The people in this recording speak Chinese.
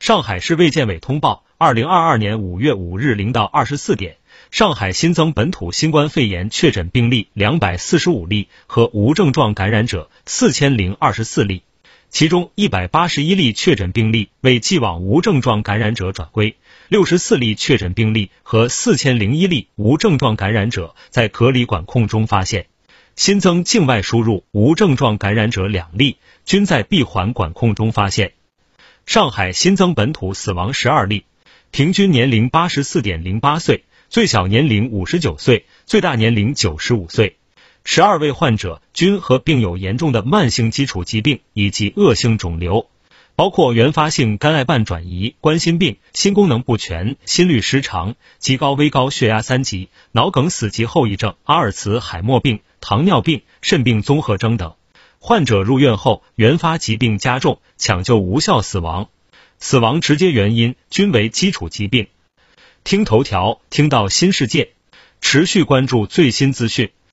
上海市卫健委通报，二零二二年五月五日零到二十四点，上海新增本土新冠肺炎确诊病例两百四十五例和无症状感染者四千零二十四例，其中一百八十一例确诊病例为既往无症状感染者转归，六十四例确诊病例和四千零一例无症状感染者在隔离管控中发现，新增境外输入无症状感染者两例，均在闭环管控中发现。上海新增本土死亡十二例，平均年龄八十四点零八岁，最小年龄五十九岁，最大年龄九十五岁。十二位患者均和并有严重的慢性基础疾病以及恶性肿瘤，包括原发性肝癌瓣转移、冠心病、心功能不全、心律失常、极高危高血压三级、脑梗死及后遗症、阿尔茨海默病、糖尿病、肾病综合征等。患者入院后原发疾病加重，抢救无效死亡，死亡直接原因均为基础疾病。听头条，听到新世界，持续关注最新资讯。